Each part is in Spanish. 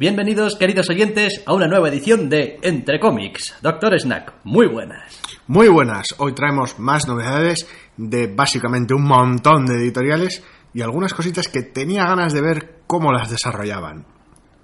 Bienvenidos, queridos oyentes, a una nueva edición de Entre Cómics. Doctor Snack, muy buenas. Muy buenas. Hoy traemos más novedades de básicamente un montón de editoriales y algunas cositas que tenía ganas de ver cómo las desarrollaban.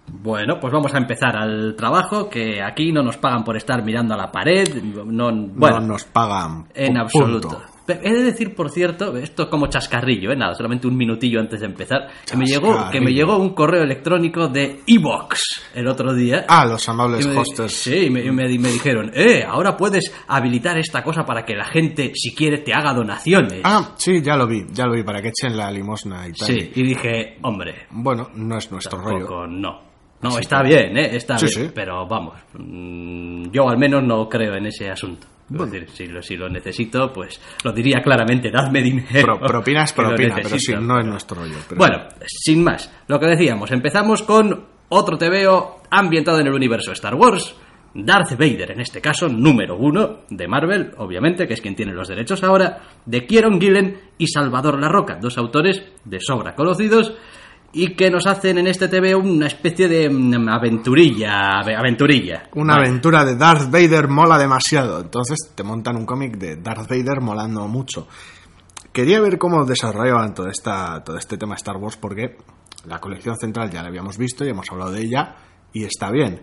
Bueno, pues vamos a empezar al trabajo, que aquí no nos pagan por estar mirando a la pared, no, bueno, no nos pagan. en absoluto. punto. He de decir, por cierto, esto es como chascarrillo, ¿eh? nada, solamente un minutillo antes de empezar, que me, llegó, que me llegó un correo electrónico de Evox el otro día. Ah, los amables hosters. Sí, y me, me- dijeron, eh, ahora puedes habilitar esta cosa para que la gente, si quiere, te haga donaciones. Ah, sí, ya lo vi, ya lo vi, para que echen la limosna y tal. sí, y dije, hombre, Bueno, no es nuestro rollo. tampoco no. No, está bien, ¿eh? Está Sí, bien, sí. pero vamos, mm, yo al menos no creo en ese asunto. Es Bueno. decir, si lo, si lo necesito, pues lo diría claramente, dadme dinero. Pro- propina es que lo propina, pero necesito. no es nuestro rollo. pero- Bueno, sin más, lo que decíamos, empezamos con otro TVO ambientado en el universo Star Wars. Darth Vader, en este caso, número uno de Marvel, obviamente, que es quien tiene los derechos ahora, de Kieron Gillen y Salvador La Roca, dos autores de sobra conocidos y que nos hacen en este TVO una especie de mm, aventurilla, ave- aventurilla. Una Vale. aventura de Darth Vader mola demasiado. Entonces te montan un cómic de Darth Vader molando mucho. Quería ver cómo desarrollaban todo, esta, todo este tema Star Wars porque la colección central ya la habíamos visto y hemos hablado de ella y está bien.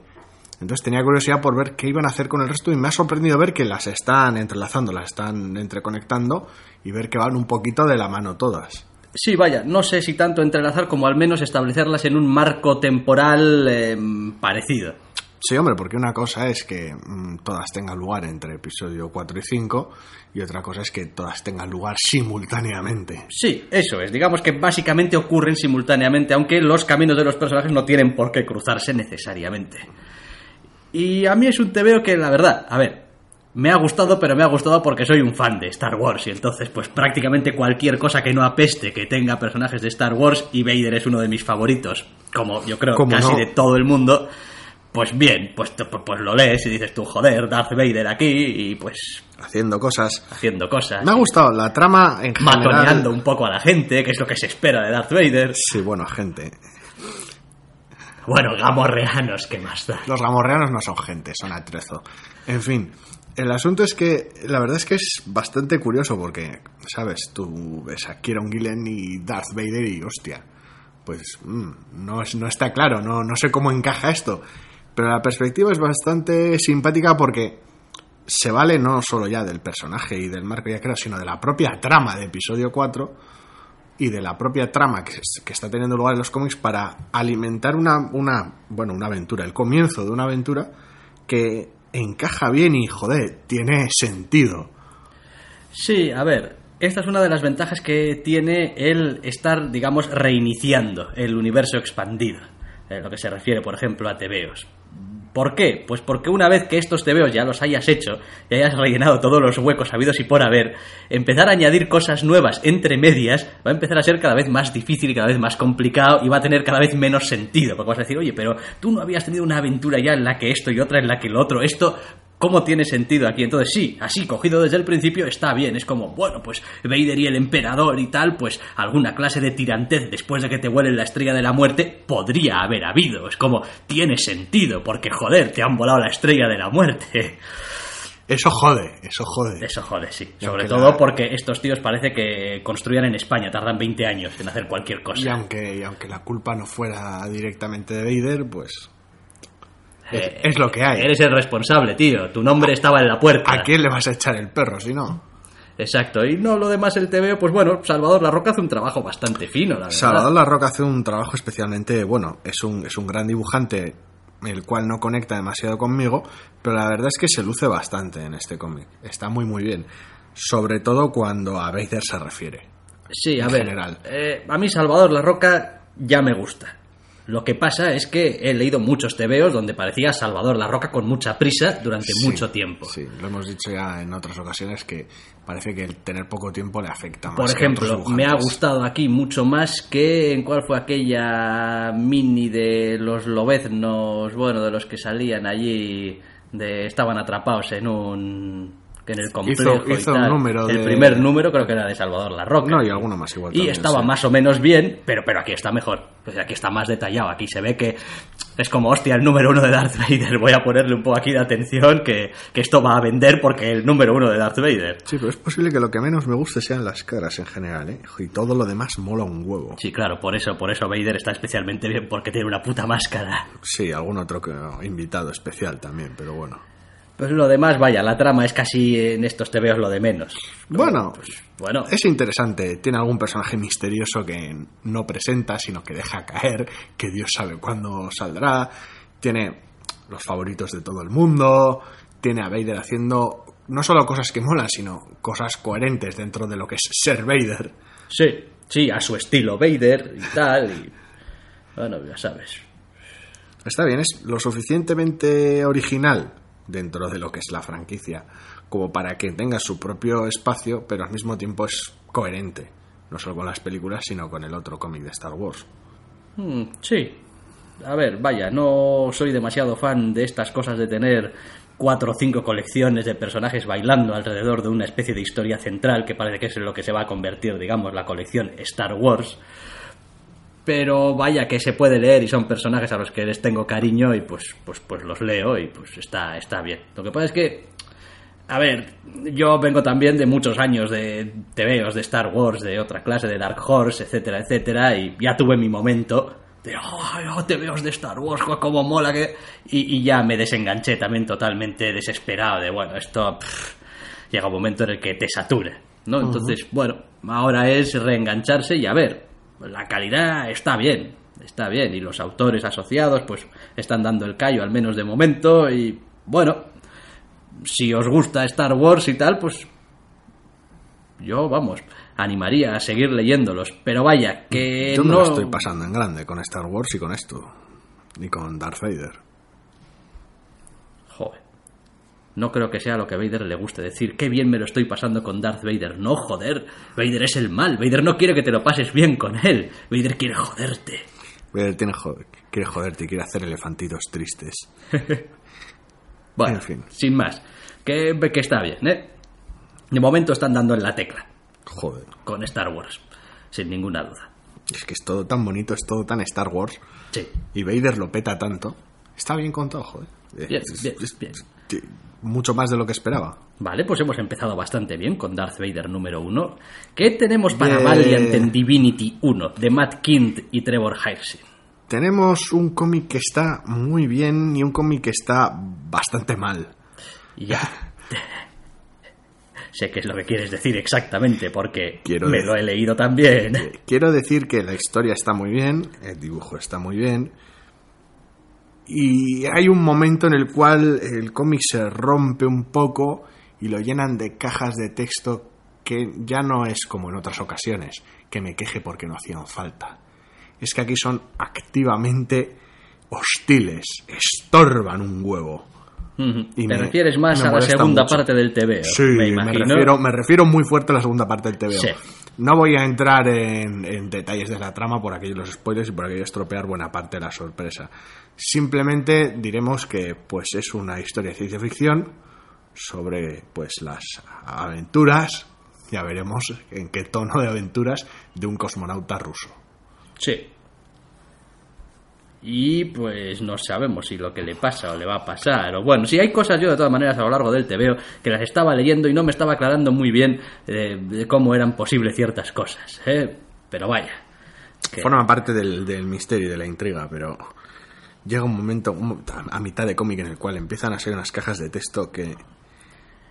Entonces tenía curiosidad por ver qué iban a hacer con el resto y me ha sorprendido ver que las están entrelazando, las están entreconectando y ver que van un poquito de la mano todas. Sí, vaya, no sé si tanto entrelazar como al menos establecerlas en un marco temporal eh, parecido. Sí, hombre, porque una cosa es que mm, todas tengan lugar entre episodio 4 y 5 y otra cosa es que todas tengan lugar simultáneamente. Sí, eso es. Digamos que básicamente ocurren simultáneamente, aunque los caminos de los personajes no tienen por qué cruzarse necesariamente. Y a mí es un TVO que, la verdad, a ver, me ha gustado, pero me ha gustado porque soy un fan de Star Wars y entonces, pues prácticamente cualquier cosa que no apeste que tenga personajes de Star Wars y Vader es uno de mis favoritos, como yo creo ¿Cómo casi no? de todo el mundo. Pues bien, pues, te- pues lo lees y dices tú, joder, Darth Vader aquí y pues Haciendo cosas. haciendo cosas. Me ha gustado la trama en general. matoneando un poco a la gente, que es lo que se espera de Darth Vader. Sí, bueno, gente. Bueno, gamorreanos, ¿qué más da? Los gamorreanos no son gente, son atrezo. En fin, el asunto es que la verdad es que es bastante curioso porque, ¿sabes? Tú ves a Kieron Gillen y Darth Vader y hostia, pues mm, no, es- no está claro, no, no sé cómo encaja esto. Pero la perspectiva es bastante simpática porque se vale no solo ya del personaje y del marco ya creo, sino de la propia trama de episodio 4 y de la propia trama que, es- que está teniendo lugar en los cómics para alimentar una, una, bueno, una aventura, el comienzo de una aventura que encaja bien y, joder, tiene sentido. Sí, a ver, esta es una de las ventajas que tiene el estar, digamos, reiniciando el universo expandido, en lo que se refiere, por ejemplo, a TVOs. ¿Por qué? Pues porque una vez que estos TVOs ya los hayas hecho y hayas rellenado todos los huecos habidos y por haber, empezar a añadir cosas nuevas entre medias va a empezar a ser cada vez más difícil y cada vez más complicado y va a tener cada vez menos sentido. Porque vas a decir, oye, pero tú no habías tenido una aventura ya en la que esto y otra en la que lo otro, esto ¿Cómo tiene sentido aquí? Entonces sí, así cogido desde el principio está bien. Es como, bueno, pues Vader y el emperador y tal, pues alguna clase de tirantez después de que te vuelen la estrella de la muerte podría haber habido. Es como, tiene sentido, porque joder, te han volado la estrella de la muerte. Eso jode, eso jode. Eso joder, sí. Y Sobre todo la- porque estos tíos parece que construyan en España, tardan 20 años en hacer cualquier Y cosa. aunque, y aunque la culpa no fuera directamente de Vader, pues Eh, es lo que hay. Eres el responsable, tío. Tu nombre estaba en la puerta. ¿a quién le vas a echar el perro si no? Exacto, y no lo demás el TVO, pues bueno, Salvador La Roca hace un trabajo bastante fino, la verdad. Salvador La Roca hace un trabajo especialmente bueno. Es un, es un gran dibujante, el cual no conecta demasiado conmigo, pero la verdad es que se luce bastante en este cómic. Está muy, muy bien. Sobre todo cuando a Vader se refiere. Sí, a en ver, general. eh, a mí Salvador La Roca ya me gusta. Lo que pasa es que he leído muchos TVOs donde parecía Salvador La Roca con mucha prisa durante Sí, mucho tiempo. Sí, lo hemos dicho ya en otras ocasiones que parece que el tener poco tiempo le afecta más. Por ejemplo, me ha gustado aquí mucho más que en cuál fue aquella mini de los lobeznos, bueno, de los que salían allí, de estaban atrapados en un en el complejo y hizo un tal. número el de- primer número creo que era de Salvador La Roca. No, y alguno más igual. y también, estaba sí. más o menos bien, pero pero aquí está mejor. Pues aquí está más detallado, aquí se ve que es como, hostia, el número uno de Darth Vader, voy a ponerle un poco aquí de atención que, que esto va a vender porque el número uno de Darth Vader. Sí, pero es posible que lo que menos me guste sean las caras en general, ¿eh? Y todo lo demás mola un huevo. Sí, claro, por eso, por eso Vader está especialmente bien, porque tiene una puta máscara. Sí, algún otro que- invitado especial también, pero bueno. Pues lo demás, vaya, la trama es casi en estos tebeos lo de menos. Bueno, Bueno, es interesante. Tiene algún personaje misterioso que no presenta, sino que deja caer, que Dios sabe cuándo saldrá. Tiene los favoritos de todo el mundo. Tiene a Vader haciendo no solo cosas que molan, sino cosas coherentes dentro de lo que es ser Vader. sí, sí, a su estilo Vader y tal, y... Bueno, ya sabes. Está bien, es lo suficientemente original dentro de lo que es la franquicia, como para que tenga su propio espacio, pero al mismo tiempo es coherente, no solo con las películas, sino con el otro cómic de Star Wars. Hmm, sí. A ver, vaya, no soy demasiado fan de estas cosas de tener cuatro o cinco colecciones de personajes bailando alrededor de una especie de historia central que parece que es en lo que se va a convertir, digamos, la colección Star Wars. Pero vaya que se puede leer y son personajes a los que les tengo cariño y pues, pues, pues los leo y pues está, está bien. Lo que pasa es que a ver, yo vengo también de muchos años de TVOs de Star Wars, de otra clase, de Dark Horse, etcétera, etcétera, y ya tuve mi momento de, oh, oh, TVOs de Star Wars, jo, cómo mola que... Y, y ya me desenganché también totalmente desesperado de, bueno, esto pff, llega un momento en el que te satura, ¿no? Entonces, bueno, ahora es reengancharse y a ver, la calidad está bien, está bien, y los autores asociados pues están dando el callo, al menos de momento, y bueno, si os gusta Star Wars y tal, pues yo, vamos, animaría a seguir leyéndolos. Pero vaya, que Yo me no... lo estoy pasando en grande con Star Wars y con esto, y con Darth Vader. Joder. No creo que sea lo que a Vader le guste decir. Qué bien me lo estoy pasando con Darth Vader. No, joder. Vader es el mal. Vader no quiere que te lo pases bien con él. Vader quiere joderte. Vader tiene jo- quiere joderte y quiere hacer elefantitos tristes. Bueno, En fin. sin más. Que, que está bien, ¿eh? De momento están dando en la tecla Joder. con Star Wars. Sin ninguna duda. Es que es todo tan bonito, es todo tan Star Wars. Sí. Y Vader lo peta tanto. Está bien contado, joder. Bien, bien, bien. Mucho más de lo que esperaba. Vale, pues hemos empezado bastante bien con Darth Vader número uno. ¿Qué tenemos para Bien. Valiant en Divinity 1 de Matt Kint y Trevor Hirsin? Tenemos un cómic que está muy bien y un cómic que está bastante mal. Ya. sé qué es lo que quieres decir exactamente, porque Quiero me decir- lo he leído también. Quiero decir que la historia está muy bien, el dibujo está muy bien. Y hay un momento en el cual el cómic se rompe un poco y lo llenan de cajas de texto que ya no es como en otras ocasiones, que me queje porque no hacían falta. Es que aquí son activamente hostiles, estorban un huevo. Y Te me- refieres más me a la segunda mucho. parte del TVO, Sí, me me, imagino. refiero, me refiero muy fuerte a la segunda parte del TVO. Sí. No voy a entrar en, en detalles de la trama por aquello los spoilers y por aquello estropear buena parte de la sorpresa. Simplemente diremos que pues es una historia de ciencia ficción sobre pues las aventuras, ya veremos en qué tono de aventuras de un cosmonauta ruso. Sí. Y pues no sabemos si lo que le pasa o le va a pasar. O bueno, si hay cosas yo de todas maneras a lo largo del TVO que las estaba leyendo y no me estaba aclarando muy bien eh, de cómo eran posibles ciertas cosas. ¿eh? Pero vaya. que- Forma parte del, del misterio y de la intriga, pero llega un momento un- a mitad de cómic en el cual empiezan a ser unas cajas de texto que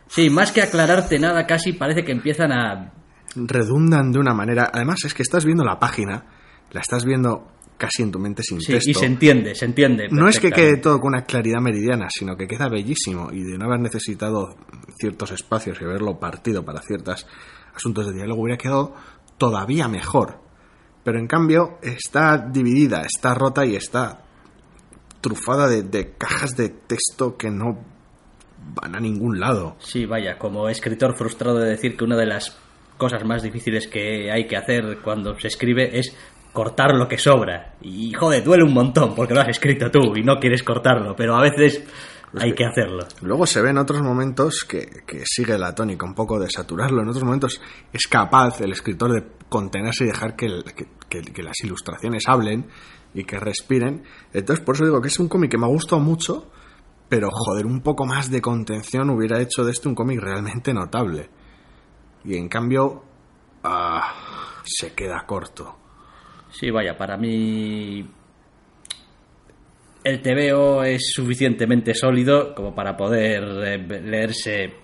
Sí, más que aclararte nada, casi parece que empiezan a... redundan de una manera. Además, es que estás viendo la página, la estás viendo casi en tu mente sin Sí, texto. y se entiende, se entiende. no es que quede todo con una claridad meridiana, sino que queda bellísimo y de no haber necesitado ciertos espacios y haberlo partido para ciertos asuntos de diálogo hubiera quedado todavía mejor. Pero en cambio está dividida, está rota y está trufada de, de cajas de texto que no van a ningún lado. Sí, vaya, como escritor frustrado de decir que una de las cosas más difíciles que hay que hacer cuando se escribe es cortar lo que sobra. Y joder, duele un montón porque lo has escrito tú y no quieres cortarlo, pero a veces hay que hacerlo. Luego se ve en otros momentos que, que sigue la tónica un poco de saturarlo. En otros momentos es capaz el escritor de contenerse y dejar que, que- que- que las ilustraciones hablen y que respiren. Entonces, por eso digo que es un cómic que me ha gustado mucho, pero joder, un poco más de contención hubiera hecho de este un cómic realmente notable. Y en cambio, ah, se queda corto. Sí, vaya, para mí el TVO es suficientemente sólido como para poder eh, leerse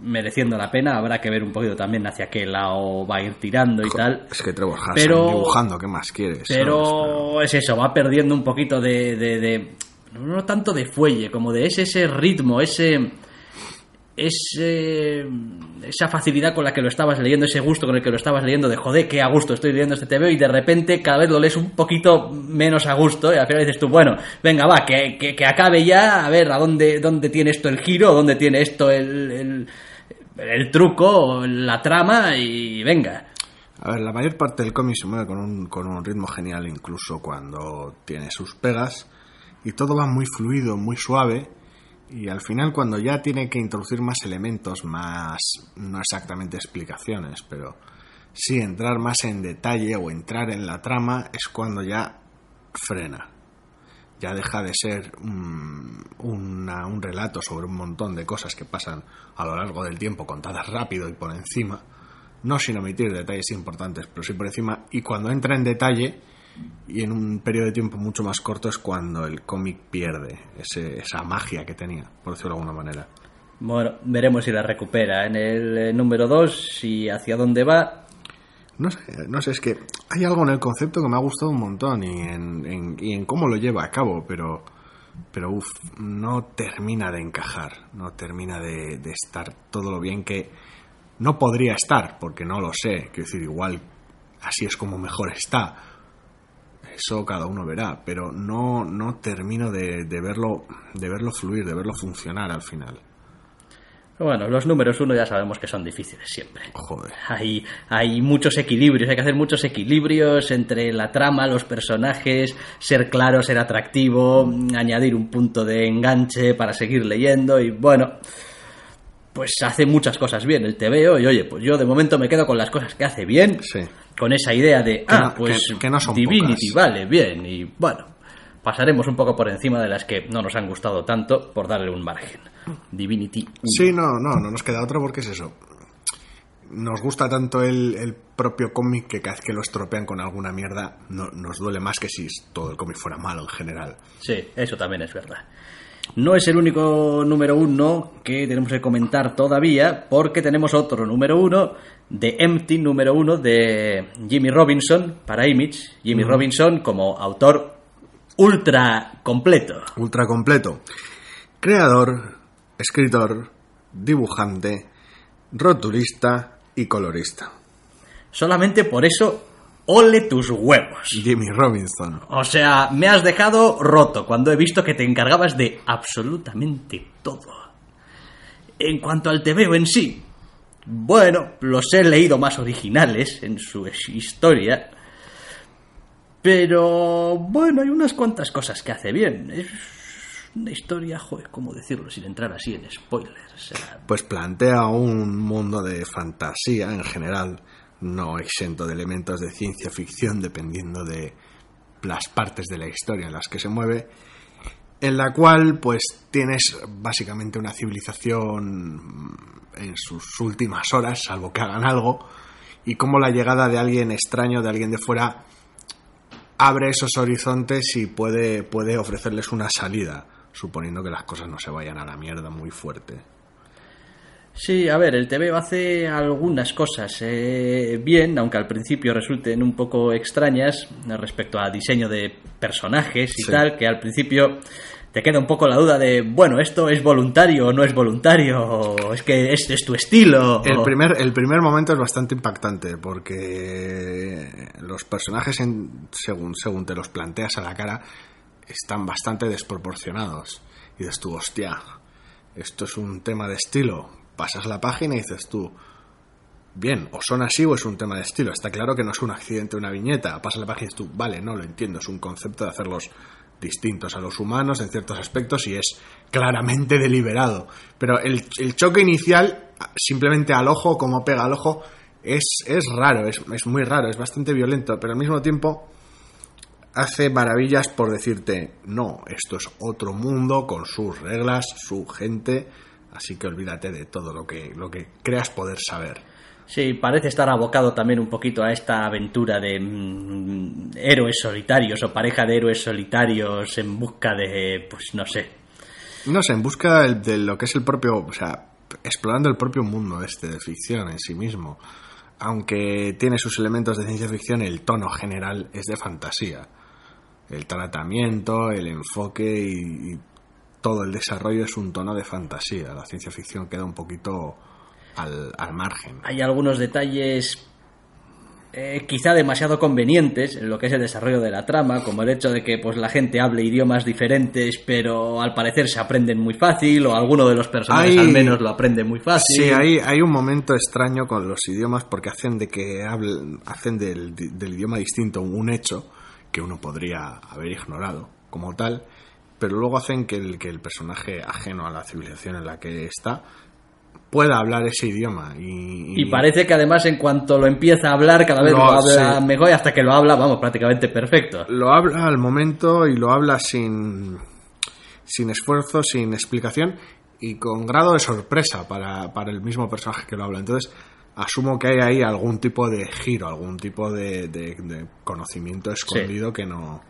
mereciendo la pena. Habrá que ver un poquito también hacia qué lado va a ir tirando y tal. Es que Trevor Hassan Pero- dibujando, ¿qué más quieres? ¿sabes? Pero es eso, va perdiendo un poquito de, de- de- no tanto de fuelle, como de ese, ese ritmo, ese, ese esa facilidad con la que lo estabas leyendo, ese gusto con el que lo estabas leyendo, de joder, qué a gusto estoy leyendo este TVO y de repente cada vez lo lees un poquito menos a gusto y al final dices tú, bueno, venga, va, que, que, que acabe ya, a ver a dónde, dónde tiene esto el giro, dónde tiene esto el, el, el truco, la trama y venga. A ver, la mayor parte del cómic se mueve con un, con un ritmo genial, incluso cuando tiene sus pegas, y todo va muy fluido, muy suave, y al final cuando ya tiene que introducir más elementos, más, no exactamente explicaciones, pero sí entrar más en detalle o entrar en la trama, es cuando ya frena. Ya deja de ser una- un relato sobre un montón de cosas que pasan a lo largo del tiempo, contadas rápido y por encima, no sin omitir detalles importantes, pero sí por encima, y cuando entra en detalle y en un periodo de tiempo mucho más corto es cuando el cómic pierde ese- esa magia que tenía, por decirlo de alguna manera. Bueno, veremos si la recupera en el eh, número 2 y hacia dónde va. No sé, no sé, es que hay algo en el concepto que me ha gustado un montón y en, y en cómo lo lleva a cabo, pero, pero uff, no termina de encajar, no termina de, de estar todo lo bien que no podría estar, porque no lo sé, quiero decir, igual así es como mejor está. Eso cada uno verá, pero no, no termino de, de verlo, de verlo fluir, de verlo funcionar al final. Bueno, los números 1 ya sabemos que son difíciles siempre. Joder. Hay, hay muchos equilibrios, hay que hacer muchos equilibrios entre la trama, los personajes, ser claro, ser atractivo, añadir un punto de enganche para seguir leyendo y bueno, pues hace muchas cosas bien el TVO y oye, pues yo de momento me quedo con las cosas que hace bien, Sí. con esa idea de, Que ah, no- pues que- que no son Divinity, pocas. vale, bien, y bueno, pasaremos un poco por encima de las que no nos han gustado tanto por darle un margen. Divinity 1. Sí, no, no, no nos queda otro porque es eso. Nos gusta tanto el, el propio cómic que cada vez que lo estropean con alguna mierda no, nos duele más que si todo el cómic fuera malo en general. Sí, eso también es verdad. No es el único número uno que tenemos que comentar todavía, porque tenemos otro número uno de Empty, número uno de Jimmy Robinson para Image. Jimmy Robinson como autor ultra completo. Ultra completo. Creador, escritor, dibujante, rotulista y colorista. Solamente por eso, ole tus huevos. Jimmy Robinson. O sea, me has dejado roto cuando he visto que te encargabas de absolutamente todo. En cuanto al TVO en sí, bueno, los he leído más originales en su historia, pero bueno, hay unas cuantas cosas que hace bien. Es una historia, joder, ¿cómo decirlo sin entrar así en spoilers? Pues plantea un mundo de fantasía en general, no exento de elementos de ciencia ficción dependiendo de las partes de la historia en las que se mueve, en la cual pues tienes básicamente una civilización en sus últimas horas, salvo que hagan algo, y cómo la llegada de alguien extraño, de alguien de fuera, abre esos horizontes y puede, puede ofrecerles una salida, suponiendo que las cosas no se vayan a la mierda muy fuerte. Sí, a ver, el TVO hace algunas cosas eh, bien, aunque al principio resulten un poco extrañas eh, respecto a diseño de personajes y Sí. tal, que al principio te queda un poco la duda de, bueno, ¿esto es voluntario o no es voluntario? ¿O es que este es tu estilo? El o- primer, el primer momento es bastante impactante porque los personajes, en- según, según te los planteas a la cara, están bastante desproporcionados. Y dices tú, hostia, esto es un tema de estilo. Pasas la página y dices tú, bien, o son así o es un tema de estilo. Está claro que no es un accidente, una viñeta. Pasas la página y dices tú, vale, no lo entiendo, es un concepto de hacerlos distintos a los humanos en ciertos aspectos y es claramente deliberado. Pero el, choque inicial, simplemente al ojo, como pega al ojo, es, es raro, es, es muy raro, es bastante violento, pero al mismo tiempo hace maravillas por decirte, no, esto es otro mundo con sus reglas, su gente, así que olvídate de todo lo que, lo que creas poder saber. Sí, parece estar abocado también un poquito a esta aventura de mm, héroes solitarios o pareja de héroes solitarios en busca de, pues no sé. No sé, en busca de, de lo que es el propio, o sea, explorando el propio mundo este de ficción en sí mismo. Aunque tiene sus elementos de ciencia ficción, el tono general es de fantasía. El tratamiento, el enfoque y, y todo el desarrollo es un tono de fantasía. La ciencia ficción queda un poquito al, al margen. Hay algunos detalles eh, quizá demasiado convenientes en lo que es el desarrollo de la trama, como el hecho de que pues la gente hable idiomas diferentes, pero al parecer se aprenden muy fácil, o alguno de los personajes Hay- al menos lo aprende muy fácil. Sí, hay, hay un momento extraño con los idiomas porque hacen de que hablen, hacen del, del idioma distinto un hecho que uno podría haber ignorado como tal, pero luego hacen que el, que el personaje ajeno a la civilización en la que está pueda hablar ese idioma y, Y parece que además en cuanto lo empieza a hablar, cada vez Lo- lo, habla sí. mejor y hasta que lo habla, vamos, prácticamente perfecto. lo habla al momento y lo habla sin, sin esfuerzo, sin explicación y con grado de sorpresa para, para el mismo personaje que lo habla. Entonces, asumo que hay ahí algún tipo de giro, algún tipo de, de- de conocimiento escondido que no...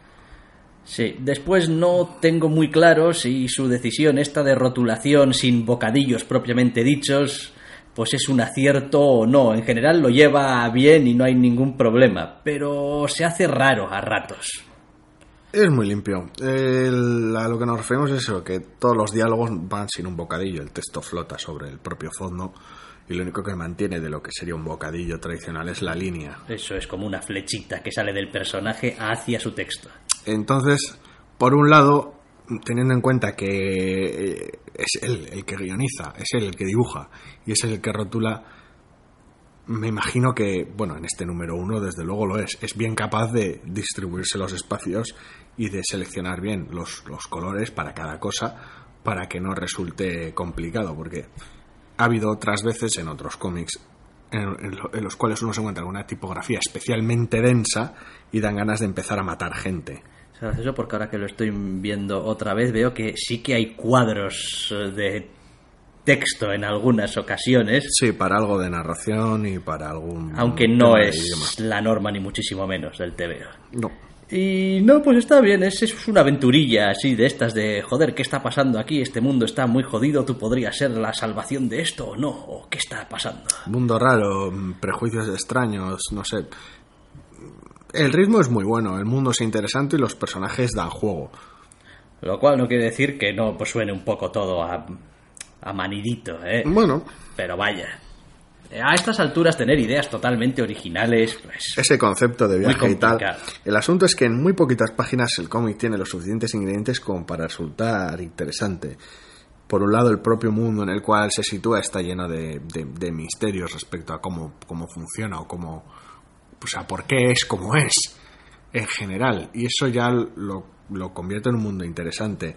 Sí, después no tengo muy claro si su decisión esta de rotulación sin bocadillos propiamente dichos, pues es un acierto o no. En general lo lleva bien y no hay ningún problema, pero se hace raro a ratos. Es muy limpio. El- a lo que nos referimos es eso, que todos los diálogos van sin un bocadillo, el texto flota sobre el propio fondo y lo único que mantiene de lo que sería un bocadillo tradicional es la línea. Eso es como una flechita que sale del personaje hacia su texto. Entonces, por un lado, teniendo en cuenta que eh, es él el que guioniza, es él el que dibuja y es él el que rotula, me imagino que, bueno, en este número uno desde luego lo es, es bien capaz de distribuirse los espacios y de seleccionar bien los, los colores para cada cosa para que no resulte complicado, porque ha habido otras veces en otros cómics en, en lo- en los cuales uno se encuentra con una tipografía especialmente densa y dan ganas de empezar a matar gente. Es gracioso porque ahora que lo estoy viendo otra vez veo que sí que hay cuadros eh, de texto en algunas ocasiones, Sí, para algo de narración y para algún... aunque no es la norma ni muchísimo menos del TVO. No. Y no, pues está bien, es, es una aventurilla así de estas de, joder, ¿qué está pasando aquí? Este mundo está muy jodido, tú podrías ser la salvación de esto o no, o qué está pasando. Mundo raro, mm, prejuicios extraños, no sé. El ritmo es muy bueno, el mundo es interesante y los personajes dan juego. Lo cual no quiere decir que no pues suene un poco todo a, a manidito, ¿eh? Bueno, Pero vaya, a estas alturas tener ideas totalmente originales, pues... ese concepto de viaje y tal. El asunto es que en muy poquitas páginas el cómic tiene los suficientes ingredientes como para resultar interesante. Por un lado, el propio mundo en el cual se sitúa está lleno de, de- de misterios respecto a cómo, cómo funciona o cómo. O sea, por qué es como es en general. Y eso ya lo, lo convierte en un mundo interesante.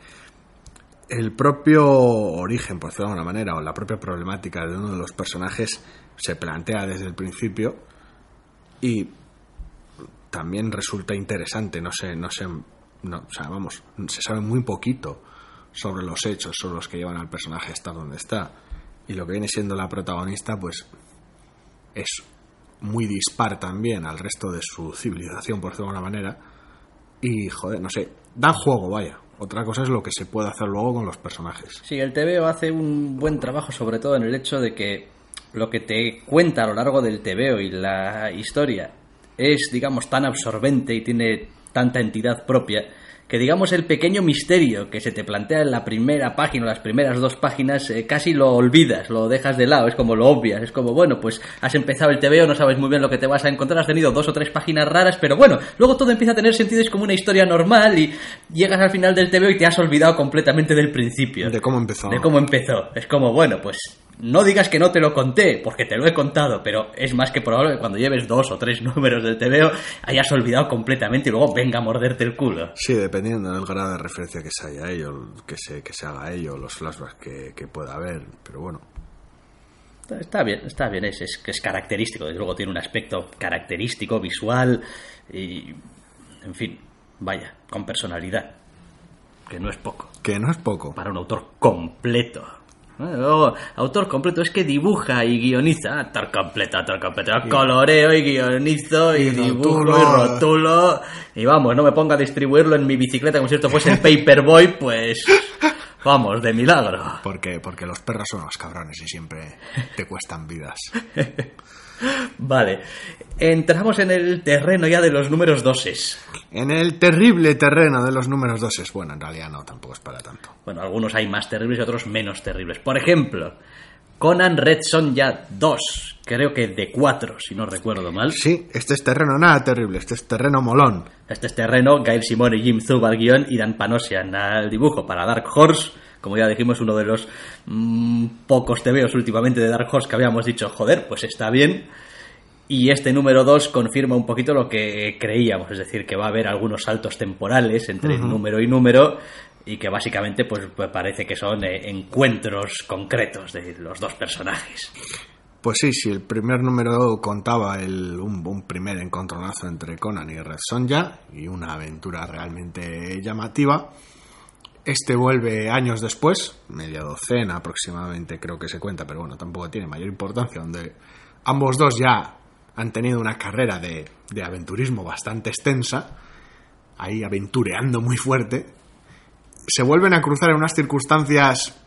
El propio origen, por decirlo de alguna manera, o la propia problemática de uno de los personajes se plantea desde el principio y también resulta interesante. No sé, no sé, no, o sea, vamos, se sabe muy poquito sobre los hechos, sobre los que llevan al personaje a estar donde está. Y lo que viene siendo la protagonista, pues es muy dispar también al resto de su civilización, por decirlo de alguna manera. Y, joder, no sé, da juego, vaya. Otra cosa es lo que se puede hacer luego con los personajes. Sí, el TVO hace un buen trabajo sobre todo en el hecho de que lo que te cuenta a lo largo del TVO y la historia es, digamos, tan absorbente y tiene tanta entidad propia que, digamos, el pequeño misterio que se te plantea en la primera página o las primeras dos páginas eh, casi lo olvidas, lo dejas de lado, es como lo obvias, es como, bueno, pues has empezado el TVO, no sabes muy bien lo que te vas a encontrar, has tenido dos o tres páginas raras, pero bueno, luego todo empieza a tener sentido, es como una historia normal y llegas al final del TVO y te has olvidado completamente del principio De cómo empezó. de cómo empezó. Es como, bueno, pues no digas que no te lo conté, porque te lo he contado, pero es más que probable que cuando lleves dos o tres números del TVO hayas olvidado completamente y luego venga a morderte el culo. Sí, dependiendo del grado de referencia que se haya a ello, que se, que se haga a ello, los flashbacks que, que pueda haber, pero bueno. Está bien, está bien, es, es, es característico, desde luego tiene un aspecto característico, visual y, en fin, vaya, con personalidad, que no es poco. Que no es poco. Para un autor completo. Luego, autor completo es que dibuja y guioniza. Autor completo, autor completo. Coloreo y guionizo y, Y dibujo rotulo. y rotulo. Y vamos, no me ponga a distribuirlo en mi bicicleta como si esto fuese el Paperboy, pues vamos, de milagro. Porque, porque los perros son los cabrones y siempre te cuestan vidas. Vale, entramos en el terreno ya de los números doses. En el terrible terreno de los números doses. Bueno, en realidad no, tampoco es para tanto. Bueno, algunos hay más terribles y otros menos terribles. Por ejemplo, Conan Red Sonja 2, creo que de 4, si no recuerdo mal. Sí, este es terreno nada terrible, este es terreno molón. Este es terreno, Gail Simone y Jim Zub al guion y Dan Panosian al dibujo para Dark Horse. Como ya dijimos, uno de los mm, pocos tebeos últimamente de Dark Horse que habíamos dicho, joder, pues está bien. Y este número 2 confirma un poquito lo que creíamos, es decir, que va a haber algunos saltos temporales entre número y número y que básicamente pues, pues parece que son eh, encuentros concretos de los dos personajes. Pues sí, si el primer número contaba el, un, un primer encontronazo entre Conan y Red Sonja y una aventura realmente llamativa, este vuelve años después, media docena aproximadamente creo que se cuenta, pero bueno, tampoco tiene mayor importancia, donde ambos dos ya han tenido una carrera de, de aventurismo bastante extensa, ahí aventureando muy fuerte, se vuelven a cruzar en unas circunstancias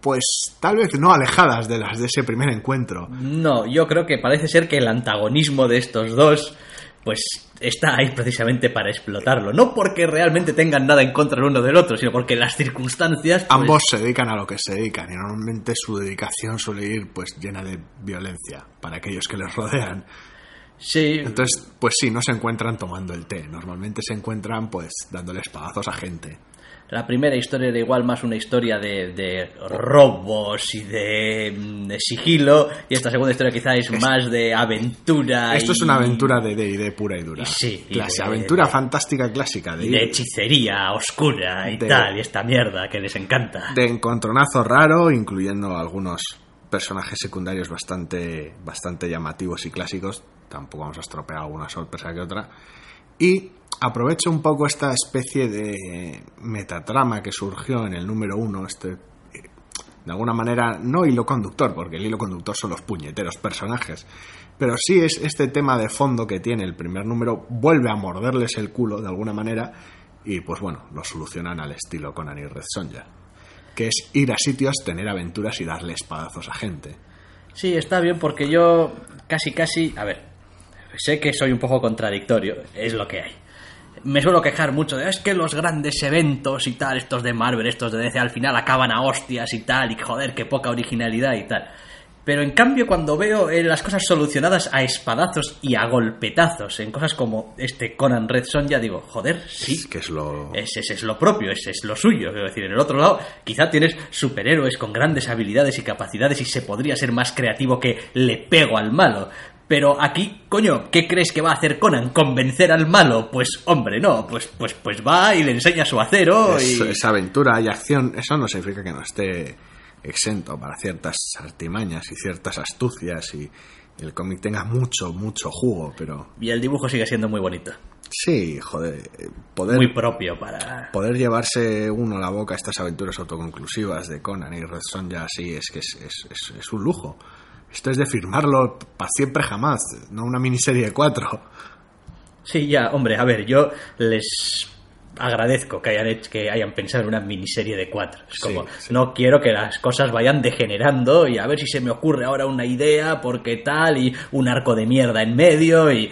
pues tal vez no alejadas de las de ese primer encuentro. No, yo creo que parece ser que el antagonismo de estos dos pues está ahí precisamente para explotarlo. No porque realmente tengan nada en contra el uno del otro, sino porque las circunstancias... pues, Ambos se dedican a lo que se dedican y normalmente su dedicación suele ir pues llena de violencia para aquellos que les rodean. Sí, Entonces, pues sí, no se encuentran tomando el té, normalmente se encuentran pues dándole espadazos a gente. La primera historia era igual más una historia de, de robos y de, mm, de sigilo, y esta segunda historia quizá es más de aventura. Esto y- es una aventura de D&D pura y dura. Sí, y Clase, aventura fantástica clásica de, de hechicería oscura y tal, y esta mierda que les encanta. de encontronazo raro, incluyendo algunos personajes secundarios bastante, bastante llamativos y clásicos. Tampoco vamos a estropear alguna sorpresa que otra. Y aprovecho un poco esta especie de metatrama que surgió en el número uno, este, de alguna manera, no hilo conductor, porque el hilo conductor son los puñeteros personajes, pero sí es este tema de fondo que tiene el primer número, vuelve a morderles el culo de alguna manera, y pues bueno, lo solucionan al estilo Conan y Red Sonja, que es ir a sitios, tener aventuras y darle espadazos a gente. Sí, está bien porque yo casi, casi, a ver, sé que soy un poco contradictorio, es lo que hay. Me suelo quejar mucho de, es que los grandes eventos y tal, estos de Marvel, estos de DC, al final acaban a hostias y tal, y joder, qué poca originalidad y tal. Pero en cambio cuando veo eh, las cosas solucionadas a espadazos y a golpetazos, en cosas como este Conan Red Son, ya digo, joder, sí, Es que es lo... ese, ese es lo propio, ese es lo suyo. Quiero decir, en el otro lado, quizá tienes superhéroes con grandes habilidades y capacidades y se podría ser más creativo que le pego al malo. Pero aquí, coño, ¿qué crees que va a hacer Conan? ¿Convencer al malo? Pues, hombre, no, pues, pues, pues va y le enseña su acero es, y... es aventura y acción, eso no significa que no esté exento para ciertas artimañas y ciertas astucias y el cómic tenga mucho, mucho jugo, pero Y el dibujo sigue siendo muy bonito. sí, joder, eh, poder, Muy propio para... poder llevarse uno a la boca estas aventuras autoconclusivas de Conan y Red Sonja así es que es, es, es- es un lujo. Esto es de firmarlo para siempre jamás, no una miniserie de cuatro. Sí, ya, hombre, a ver, yo les agradezco que hayan, hecho- que hayan pensado en una miniserie de cuatro. Es como, sí. no quiero que las cosas vayan degenerando y a ver si se me ocurre ahora una idea, porque tal, y un arco de mierda en medio y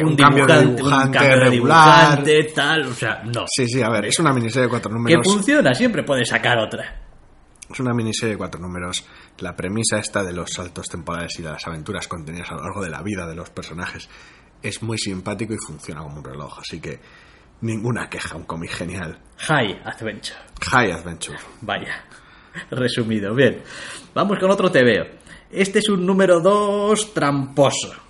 un, Un cambio dibujante, un cambio de dibujante, tal, o sea, no. Sí, sí, a ver, es una miniserie de cuatro que números. funciona, siempre puedes sacar otra. Es una miniserie de cuatro números. La premisa esta de los saltos temporales y de las aventuras contenidas a lo largo de la vida de los personajes es muy simpático y funciona como un reloj. Así que ninguna queja, un cómic genial. High Adventure, High Adventure. vaya. Resumido, bien. Vamos con otro TVO. Este es un número 2 tramposo.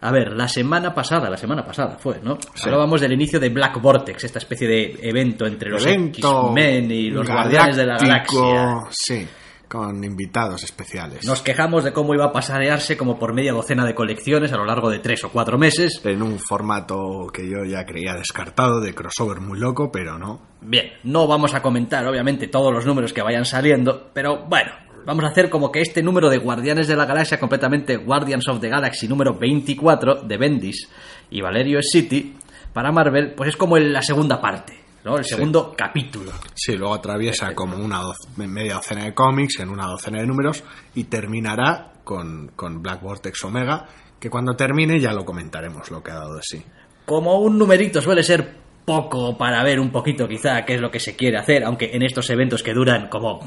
A ver, la semana pasada, la semana pasada fue, ¿no? Hablábamos del inicio de Black Vortex, esta especie de evento entre los X-Men y los Guardianes de la Galaxia. Sí, con invitados especiales. Nos quejamos de cómo iba a pasarearse como por media docena de colecciones a lo largo de tres o cuatro meses. En un formato que yo ya creía descartado, de crossover muy loco, pero no. Bien, no vamos a comentar obviamente todos los números que vayan saliendo, pero bueno, vamos a hacer como que este número de Guardianes de la Galaxia, completamente Guardians of the Galaxy número 24 de Bendis y Valerio City, para Marvel, pues es como la segunda parte, ¿no? El segundo capítulo. Sí, luego atraviesa como una media docena de cómics en una docena de números y terminará con, con Black Vortex Omega, que cuando termine ya lo comentaremos lo que ha dado de sí. Como un numerito suele ser poco para ver un poquito quizá qué es lo que se quiere hacer, aunque en estos eventos que duran como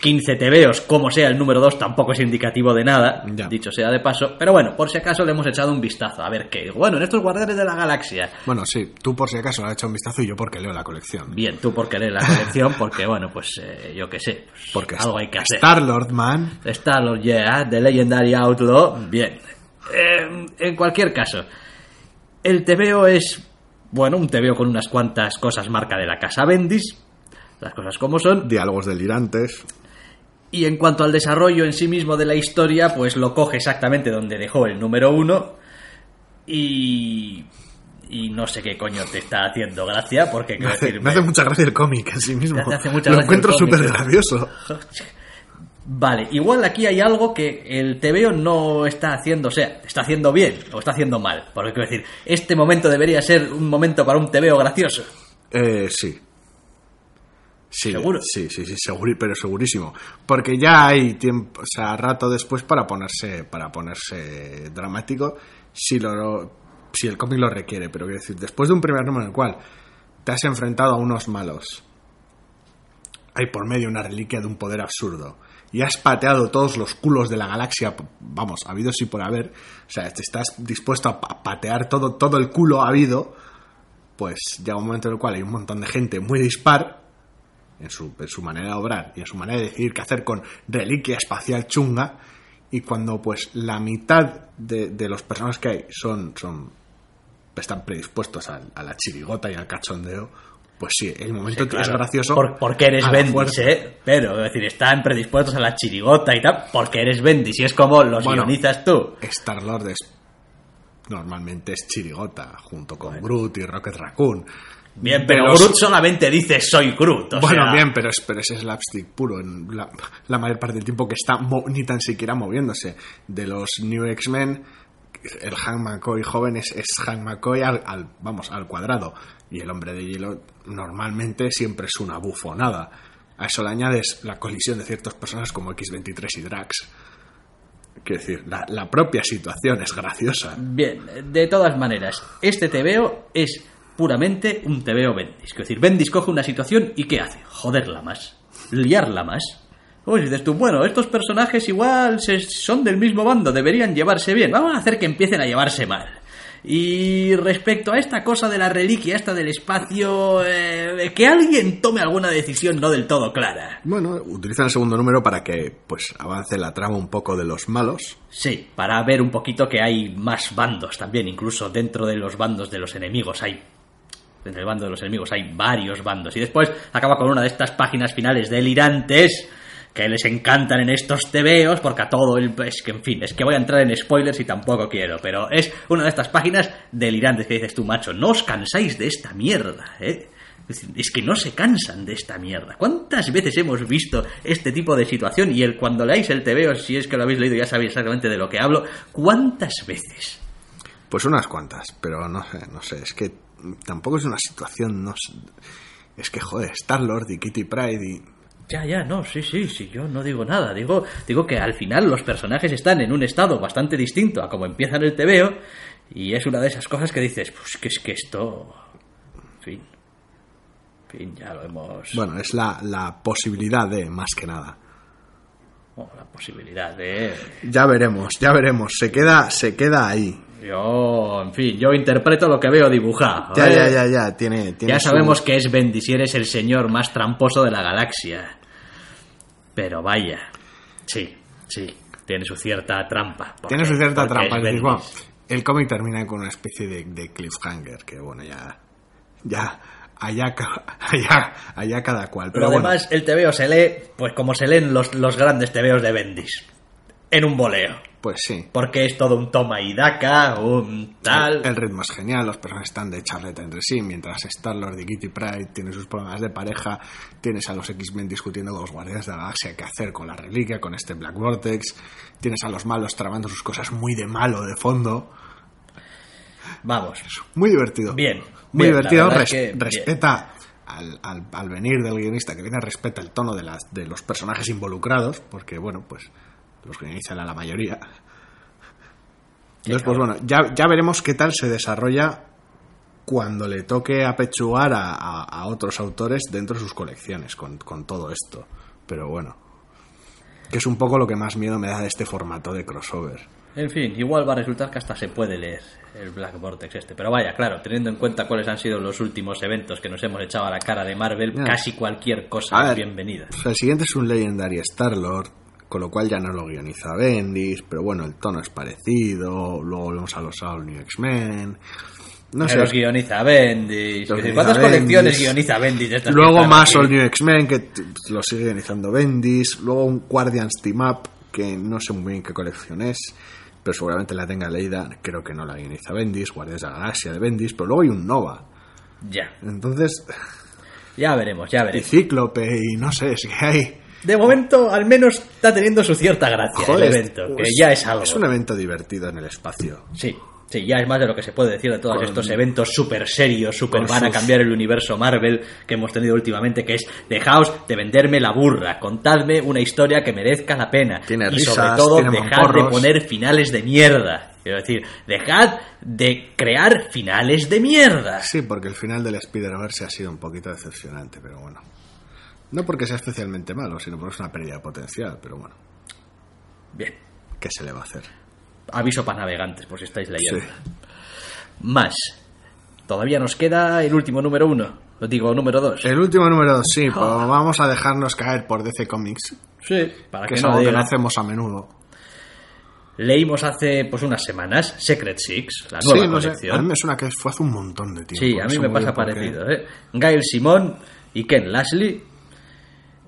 15 tebeos, como sea el número 2, tampoco es indicativo de nada, Ya. dicho sea de paso. Pero bueno, por si acaso le hemos echado un vistazo, a ver qué. Bueno, en estos Guardianes de la Galaxia. Bueno, sí, tú por si acaso le has hecho un vistazo y yo porque leo la colección. Bien, tú por querer la colección, porque bueno, pues eh, yo qué sé, pues, Porque algo hay que hacer. Star-Lord, man. Star-Lord, yeah, The Legendary Outlaw, bien. Eh, en cualquier caso, el TVO es, bueno, un TVO con unas cuantas cosas marca de la casa Bendis, las cosas como son, Diálogos delirantes. y en cuanto al desarrollo en sí mismo de la historia, pues lo coge exactamente donde dejó el número uno, y... Y no sé qué coño te está haciendo gracia, porque Me hace, me hace mucha gracia el cómic en sí mismo. Hace mucha lo encuentro súper gracioso. Vale, igual aquí hay algo que el TVO no está haciendo, o sea, está haciendo bien o está haciendo mal. Porque quiero decir, este momento debería ser un momento para un TVO gracioso. Eh, sí. Sí, ¿Seguro? Sí, sí, sí, seguri- pero segurísimo. Porque ya hay tiempo, o sea, rato después para ponerse, para ponerse dramático si lo, si el cómic lo requiere. Pero quiero decir, después de un primer número en el cual te has enfrentado a unos malos, hay por medio una reliquia de un poder absurdo y has pateado todos los culos de la galaxia, vamos, habido sí por haber, o sea, estás dispuesto a pa- patear todo, todo el culo habido, pues llega un momento en el cual hay un montón de gente muy dispar en su, en su manera de obrar y en su manera de decidir qué hacer con reliquia espacial chunga y cuando pues la mitad de, de los personajes que hay son, son están predispuestos al- a, la chirigota y al cachondeo pues sí, el momento Sí, claro. es gracioso Por- porque eres Bendis. ¿eh? Pero, es decir, están predispuestos a la chirigota y tal, porque eres Bendis y es como los Bueno. guionizas tú. Star Lord es normalmente es chirigota junto con Groot y Rocket Raccoon Bien, pero los- Groot solamente dice soy Groot. o bueno, sea, bien, pero es, pero es slapstick puro en la, la mayor parte del tiempo que está ni tan siquiera moviéndose. De los New X-Men, el Hank McCoy joven es, es Hank McCoy al, al- vamos, al cuadrado. Y el hombre de hielo normalmente siempre es una bufonada. A eso le añades la colisión de ciertos personajes como X-23 y Drax. Quiero decir, la, la propia situación es graciosa. Bien, de todas maneras, este TVO es puramente un TVO Bendis. Es decir, Bendis coge una situación y ¿qué hace? Joderla más. Liarla más. Pues dices tú, bueno, estos personajes igual se- son del mismo bando, deberían llevarse bien. Vamos a hacer que empiecen a llevarse mal. Y respecto a esta cosa de la reliquia, esta del espacio, eh, que alguien tome alguna decisión no del todo clara. Bueno, utilizan el segundo número para que pues avance la trama un poco de los malos. Sí, para ver un poquito que hay más bandos también, incluso dentro de los bandos de los enemigos hay en el bando de los enemigos hay varios bandos. Y después acaba con una de estas páginas finales delirantes que les encantan en estos tebeos, porque a todo el... Es que, en fin, es que voy a entrar en spoilers y tampoco quiero, pero es una de estas páginas delirantes que dices tú, macho, no os cansáis de esta mierda, ¿eh? Es que no se cansan de esta mierda. ¿Cuántas veces hemos visto este tipo de situación? Y el cuando leáis el tebeo, si es que lo habéis leído, ya sabéis exactamente de lo que hablo. ¿Cuántas veces? Pues unas cuantas, pero no sé, no sé, es que tampoco es una situación, no sé, es que joder, Star-Lord y Kitty Pride y... Ya, ya, no, sí, sí, sí, yo no digo nada. Digo, digo que al final los personajes están en un estado bastante distinto a como empiezan el TVO y es una de esas cosas que dices, pues que es que esto... En fin. En fin, ya lo hemos... Bueno, es la, la posibilidad de, más que nada. oh, la posibilidad de... Ya veremos, ya veremos, se queda, se queda ahí. Yo, en fin, yo interpreto lo que veo dibujado. Ya, ¿eh? ya, ya, ya, tiene... tiene Ya su- sabemos que es Bendis y eres el señor más tramposo de la galaxia. Pero vaya, sí, sí, tiene su cierta trampa. porque- Tiene su cierta trampa. es decir, bueno, el cómic termina con una especie de, de cliffhanger, que bueno, ya. Ya. Allá, allá, allá cada cual. Pero Pero bueno, además el TVO se lee, pues como se leen los, los grandes TVOs de Bendis. En un boleo. Pues sí. Porque es todo un toma y daca, un tal. El ritmo es genial, los personajes están de charleta entre sí, mientras Star-Lord y Kitty Pride tienen sus problemas de pareja, tienes a los X-Men discutiendo con los Guardianes de la Galaxia qué hacer con la reliquia, con este Black Vortex, tienes a los malos tramando sus cosas muy de malo de fondo. Vamos. Muy divertido. Bien, Muy bien, divertido, verdad res- es que respeta al, al- al venir del guionista que viene, respeta el tono de, las, de los personajes involucrados, porque bueno, pues los guionistas la mayoría. Entonces, pues bueno, ya, ya veremos qué tal se desarrolla cuando le toque apechugar a, a- a otros autores dentro de sus colecciones con, con todo esto. Pero bueno, que es un poco lo que más miedo me da de este formato de crossover. En fin, igual va a resultar que hasta se puede leer el Black Vortex este. Pero vaya, claro, teniendo en cuenta cuáles han sido los últimos eventos que nos hemos echado a la cara de Marvel, casi cualquier cosa A es bienvenida. pues el siguiente es un Legendary Star-Lord, con lo cual ya no lo guioniza Bendis, pero bueno, el tono es parecido. Luego volvemos a los All New X-Men. No sé. los guioniza Bendis. Los ¿Cuántas Bendis. colecciones guioniza Bendis de estas que Luego más aquí? All New X-Men, que lo sigue guionizando Bendis. Luego un Guardians Team Up, que no sé muy bien qué colección es, pero seguramente la tenga leída. Creo que no la guioniza Bendis, Guardians de la Galaxia de Bendis, pero luego hay un Nova. Ya, Entonces, ya veremos, ya y veremos. Cíclope, y no sé, es que hay. De momento, al menos está teniendo su cierta gracia Joder, el evento, que pues, ya es algo. Es un evento divertido en el espacio. Sí, sí, ya es más de lo que se puede decir de todos Con- estos eventos súper serios, súper van a cambiar el universo Marvel que hemos tenido últimamente, que es dejaos de venderme la burra, contadme una historia que merezca la pena. Tiene y risas, sobre todo, tiene dejad de poner finales de mierda. Quiero decir, dejad de crear finales de mierda. Sí, porque el final del Spider-Verse ha sido un poquito decepcionante, pero bueno. No porque sea especialmente malo, sino porque es una pérdida de potencial, pero bueno, Bien, ¿qué se le va a hacer? aviso para navegantes, por si estáis leyendo. Sí. Más. Todavía nos queda el último número uno. Lo digo, número dos. El último número 2, sí, pues vamos a dejarnos caer por DC Comics, Sí, para que que es no algo que no digan. hacemos a menudo. Leímos hace pues unas semanas Secret Six, la nueva Sí, no sé, a mí me suena que fue hace un montón de tiempo. Sí, a mí me pasa parecido. ¿eh? Gail Simón y Ken Lashley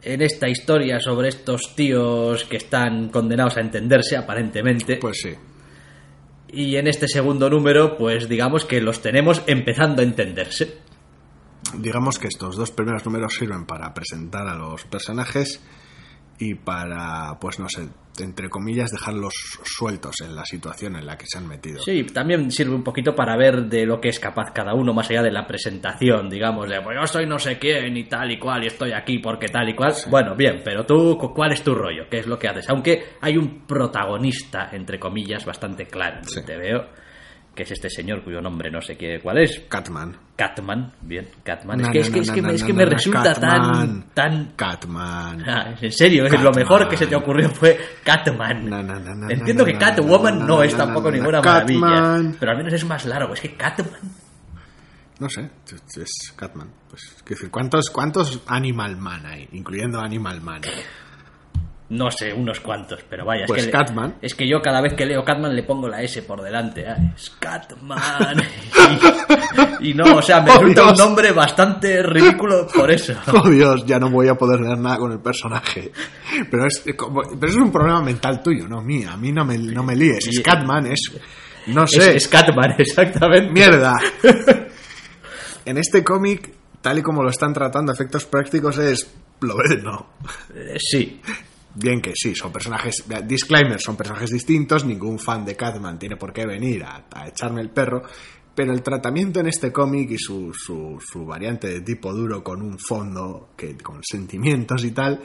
en esta historia sobre estos tíos que están condenados a entenderse aparentemente. Pues sí. Y en este segundo número, pues digamos que los tenemos empezando a entenderse. Digamos que estos dos primeros números sirven para presentar a los personajes y para, pues no sé, entre comillas, dejarlos sueltos en la situación en la que se han metido. Sí, también sirve un poquito para ver de lo que es capaz cada uno, más allá de la presentación, digamos, de pues yo soy no sé quién y tal y cual y estoy aquí porque tal y cual. Bueno, bien, pero tú, cu- ¿cuál es tu rollo? ¿Qué es lo que haces? Aunque hay un protagonista, entre comillas, bastante claro, Sí. te veo, que es este señor cuyo nombre no sé qué, cuál es. Catman. Catman, bien, Catman. Es que, es que, es me, es que me resulta Catman. tan... tan Catman. Ah, en serio, es lo Catman. mejor que se te ocurrió fue Catman. Entiendo que Catwoman no, es tampoco ninguna Catman. maravilla, pero al menos es más largo. Es que Catman No sé, es- Catman. Pues, ¿cuántos, ¿cuántos Animal Man hay? Incluyendo Animal Man. No sé, unos cuantos, pero vaya. Pues es que Catman. Es que yo cada vez que leo Catman le pongo la S por delante. ¿eh? Es Catman. y, y no, o sea, me Oh, resulta un nombre bastante ridículo por eso. Oh Dios, ya no voy a poder leer nada con el personaje. Pero es, como- pero es un problema mental tuyo, no mío. A mí no me, no me líes. Es Catman, es. No sé. es Catman, exactamente. Mierda. en este cómic, tal y como lo están tratando efectos prácticos, es. Lo ves, no. Eh, sí, Bien que sí, son personajes. Disclaimer, son personajes distintos. Ningún fan de Catman tiene por qué venir a, echarme el perro. Pero el tratamiento en este cómic y su, su, variante de tipo duro con un fondo que con sentimientos y tal,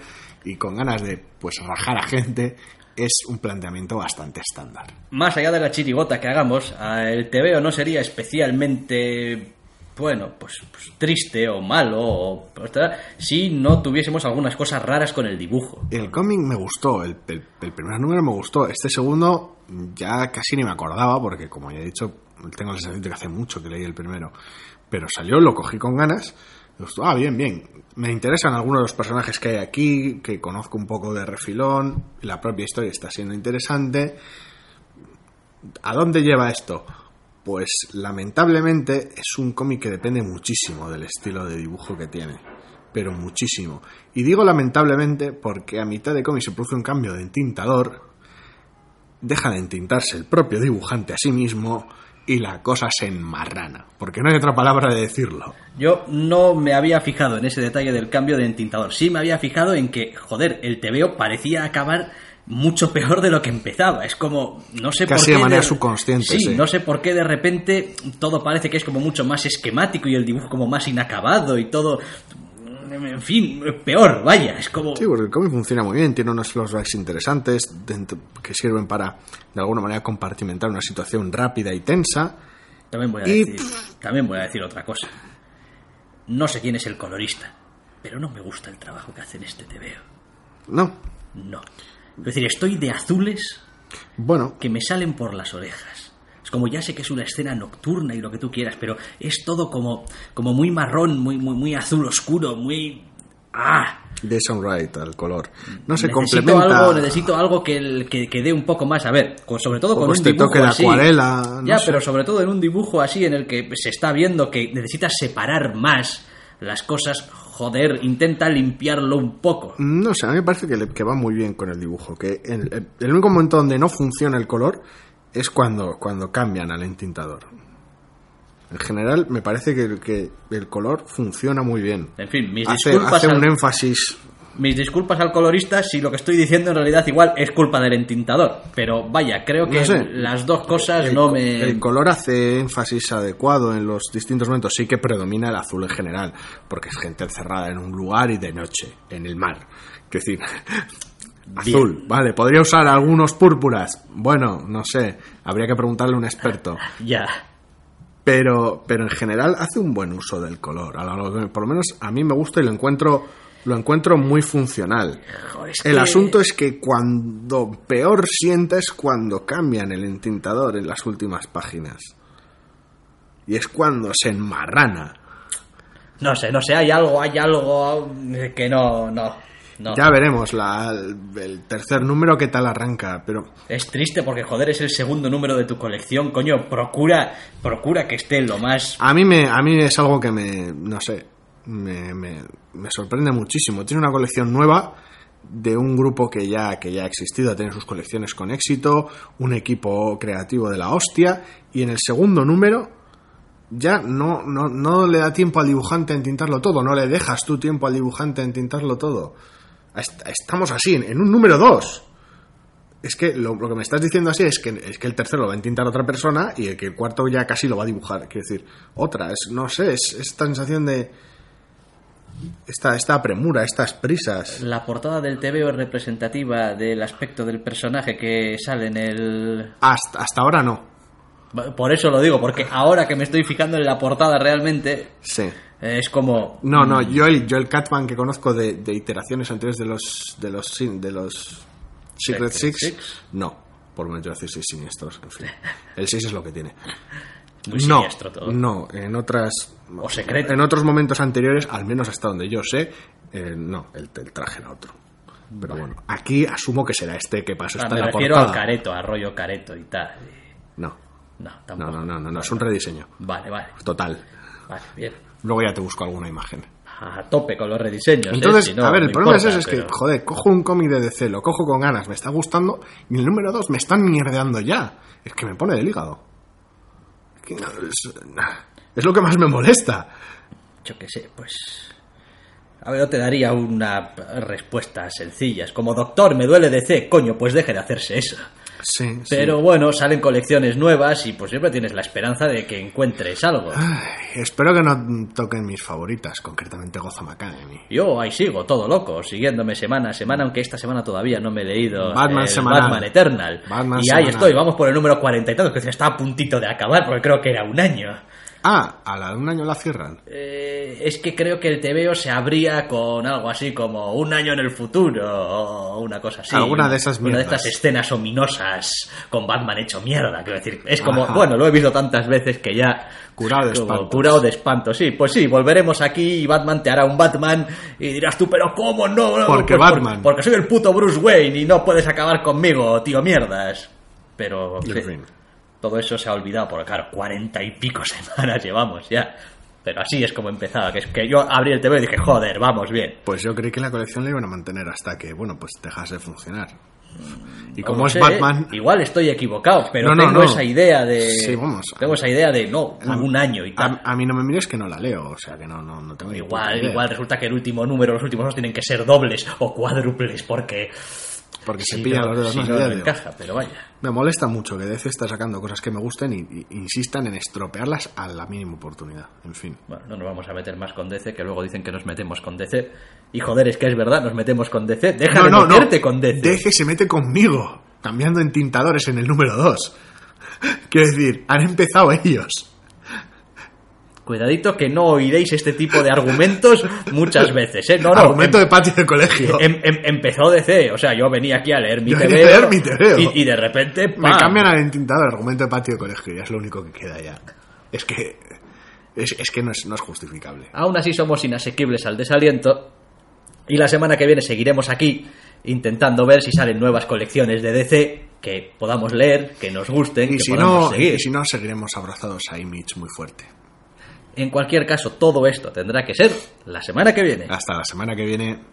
y con ganas de pues rajar a gente, es un planteamiento bastante estándar. más allá de la chirigota que hagamos, el TVO no sería especialmente, bueno, pues, pues triste o malo o, si no tuviésemos algunas cosas raras con el dibujo. El cómic me gustó, el, el- primer número me gustó. Este segundo ya casi ni me acordaba porque, como ya he dicho, tengo la sensación de que hace mucho que leí el primero. Pero salió, lo cogí con ganas, Digo, Ah, bien, bien. Me interesan algunos de los personajes que hay aquí, que conozco un poco de refilón, y la propia historia está siendo interesante. ¿A dónde lleva esto? Pues lamentablemente es un cómic que depende muchísimo del estilo de dibujo que tiene. Pero muchísimo. Y digo lamentablemente porque a mitad de cómic se produce un cambio de entintador, deja de entintarse el propio dibujante a sí mismo y la cosa se enmarrana. Porque no hay otra palabra de decirlo. Yo no me había fijado en ese detalle del cambio de entintador. Sí me había fijado en que, joder, el TVO parecía acabar mucho peor de lo que empezaba. Es como, no sé Casi por qué. de manera subconsciente, Sí, sí. no sé por qué de repente todo parece que es como mucho más esquemático y el dibujo como más inacabado y todo. En fin, peor, vaya. Es como. Sí, porque el cómic funciona muy bien, tiene unos flashbacks interesantes que sirven para, de alguna manera, compartimentar una situación rápida y tensa. También voy a Y- decir, también voy a decir otra cosa. No sé quién es el colorista, pero no me gusta el trabajo que hace en este TVO. No, No. Es decir, estoy de azules bueno, que me salen por las orejas. Es como ya sé que es una escena nocturna y lo que tú quieras, pero es todo como, como muy marrón, muy, muy, muy azul oscuro, muy. ¡Ah! Jason Wright al color. No se necesito complementa. algo, necesito algo que, el- que, que dé un poco más. A ver, con- sobre todo con Poco un este dibujo toque de así. acuarela, no ya, sé. pero sobre todo en un dibujo así en el que se está viendo que necesitas separar más las cosas. Joder, intenta limpiarlo un poco. No sé, a mí me parece que, le- que va muy bien con el dibujo. Que el, el- el único momento donde no funciona el color es cuando, cuando cambian al entintador. En general, me parece que, que el color funciona muy bien. En fin, mis Hace, disculpas. hace al- un énfasis Mis disculpas al colorista si lo que estoy diciendo en realidad igual es culpa del entintador. Pero vaya, creo que No sé. las dos cosas El, no me... el color hace énfasis adecuado en los distintos momentos. Sí que predomina el azul en general, porque es gente encerrada en un lugar y de noche, en el mar. Es decir, azul, vale. ¿Podría usar algunos púrpuras? Bueno, no sé. Habría que preguntarle a un experto. Ya. Pero, pero en general hace un buen uso del color. A lo- Por lo menos a mí me gusta y lo encuentro, lo encuentro muy funcional. Joder, es El que- asunto es que cuando peor sientes cuando cambian el entintador en las últimas páginas. Y es cuando se enmarrana. No sé, no sé, hay algo, hay algo que no, no, no. Ya veremos la- el tercer número qué tal arranca, pero Es triste porque, joder, es el segundo número de tu colección, coño. Procura, procura que esté lo más... a mí, me, a mí es algo que me, no sé, me, me- me sorprende muchísimo. Tiene una colección nueva de un grupo que ya, que ya ha existido, tiene sus colecciones con éxito, un equipo creativo de la hostia, y en el segundo número ya no, no, no le da tiempo al dibujante a entintarlo todo, no le dejas tú tiempo al dibujante a entintarlo todo. Est- Estamos así, en, en un número 2. Es que lo, lo que me estás diciendo así es que, es que el tercero lo va a entintar otra persona y el que el cuarto ya casi lo va a dibujar. Quiero decir, otra, es, no sé, es esta sensación de. Esta, esta premura, estas prisas. La portada del TVO es representativa del aspecto del personaje que sale en el... Hasta, hasta ahora no. Por eso lo digo, porque ahora que me estoy fijando en la portada realmente, Sí. eh, es como... No, no, yo el, yo el Catman que conozco de, de iteraciones anteriores de los de los de los Secret Secret Six, Six. no, por lo menos yo decir seis siniestros, en fin. El 6 es lo que tiene. Muy no, todo. no, en otras O secreto. en otros momentos anteriores, al menos hasta donde yo sé, eh, no, el, el traje era otro. Pero bueno, aquí asumo que será este que pasó Ah, me la refiero portada. al careto, a rollo careto y tal. No, No, no, tampoco. no, no, no, no, es un rediseño. Vale, vale, Total. vale, bien. Luego ya te busco alguna imagen. A tope con los rediseños. ¿eh? Entonces, Si no, a ver, no el problema importa, es ese, es pero- que, joder, cojo un cómic de DC, lo cojo con ganas, me está gustando, y el número 2 me están mierdeando ya. Es que me pone del hígado. Es, lo que más me molesta. Yo qué sé, pues... A ver, te daría una respuesta sencilla. Es como, doctor, me duele DC. Coño, pues deje de hacerse eso. Sí, sí. Pero bueno, salen colecciones nuevas y pues siempre tienes la esperanza de que encuentres algo. Ay, espero que no toquen mis favoritas, concretamente Gotham Academy. Yo ahí sigo, todo loco, siguiéndome semana a semana, aunque esta semana todavía no me he leído Batman el. Batman Eternal. Batman y ahí semanal. estoy, vamos por el número cuarenta y tantos, que está a puntito de acabar, porque creo que era un año. Ah, a la de un año la cierran. Eh, es que creo que el TVO se abría con algo así como un año en el futuro o una cosa así. Alguna de esas Una de mierdas. estas escenas ominosas con Batman hecho mierda. Quiero decir, es como, Ajá. bueno, lo he visto tantas veces que ya. Curado de como espantos. Curado de espanto, sí. Pues sí, volveremos aquí y Batman te hará un Batman y dirás tú, pero ¿cómo no? no? Porque Pues Batman. Porque soy el puto Bruce Wayne y no puedes acabar conmigo, tío mierdas. Pero. En fin. Todo eso se ha olvidado, porque claro, cuarenta y pico semanas llevamos ya. Pero así es como empezaba, que es que yo abrí el TV y dije, joder, vamos bien. Pues yo creí que la colección la iban a mantener hasta que, bueno, pues dejase de funcionar. Y No como es sé, Batman, Igual estoy equivocado, pero No, no, tengo esa idea de. Sí, vamos. Tengo esa idea de no, a- un año y tal. a, a mí no me mires que no la leo, o sea que no, no, no tengo Igual, igual resulta que el último número, los últimos dos tienen que ser dobles o cuádruples, porque. Porque se pillan los dedos más no, digo. encaja, pero vaya. Me molesta mucho que DC está sacando cosas que me gusten y, y- insistan en estropearlas a la mínima oportunidad. En fin. Bueno, no nos vamos a meter más con DC, que luego dicen que nos metemos con DC. Y joder, es que es verdad, nos metemos con DC. Deja no, de no, no. meterte con DC. DC se mete conmigo, cambiando en tintadores en el número 2. Quiero decir, han empezado ellos. Cuidadito que no oiréis este tipo de argumentos muchas veces, ¿eh? No, no. Argumento em- de patio de colegio. em- em- empezó DC, o sea, yo venía aquí a leer mi leer mi TVO. Y, y de repente, Me cambian al entintador, argumento de patio de colegio, ya es lo único que queda ya. Es que. Es, es que no es, no es justificable. Aún así somos inasequibles al desaliento. Y la semana que viene seguiremos aquí intentando ver si salen nuevas colecciones de DC que podamos leer, que nos gusten, Y que si, podamos no, seguir. y si no, seguiremos abrazados a Image muy fuerte. En cualquier caso, todo esto tendrá que ser la semana que viene. Hasta la semana que viene.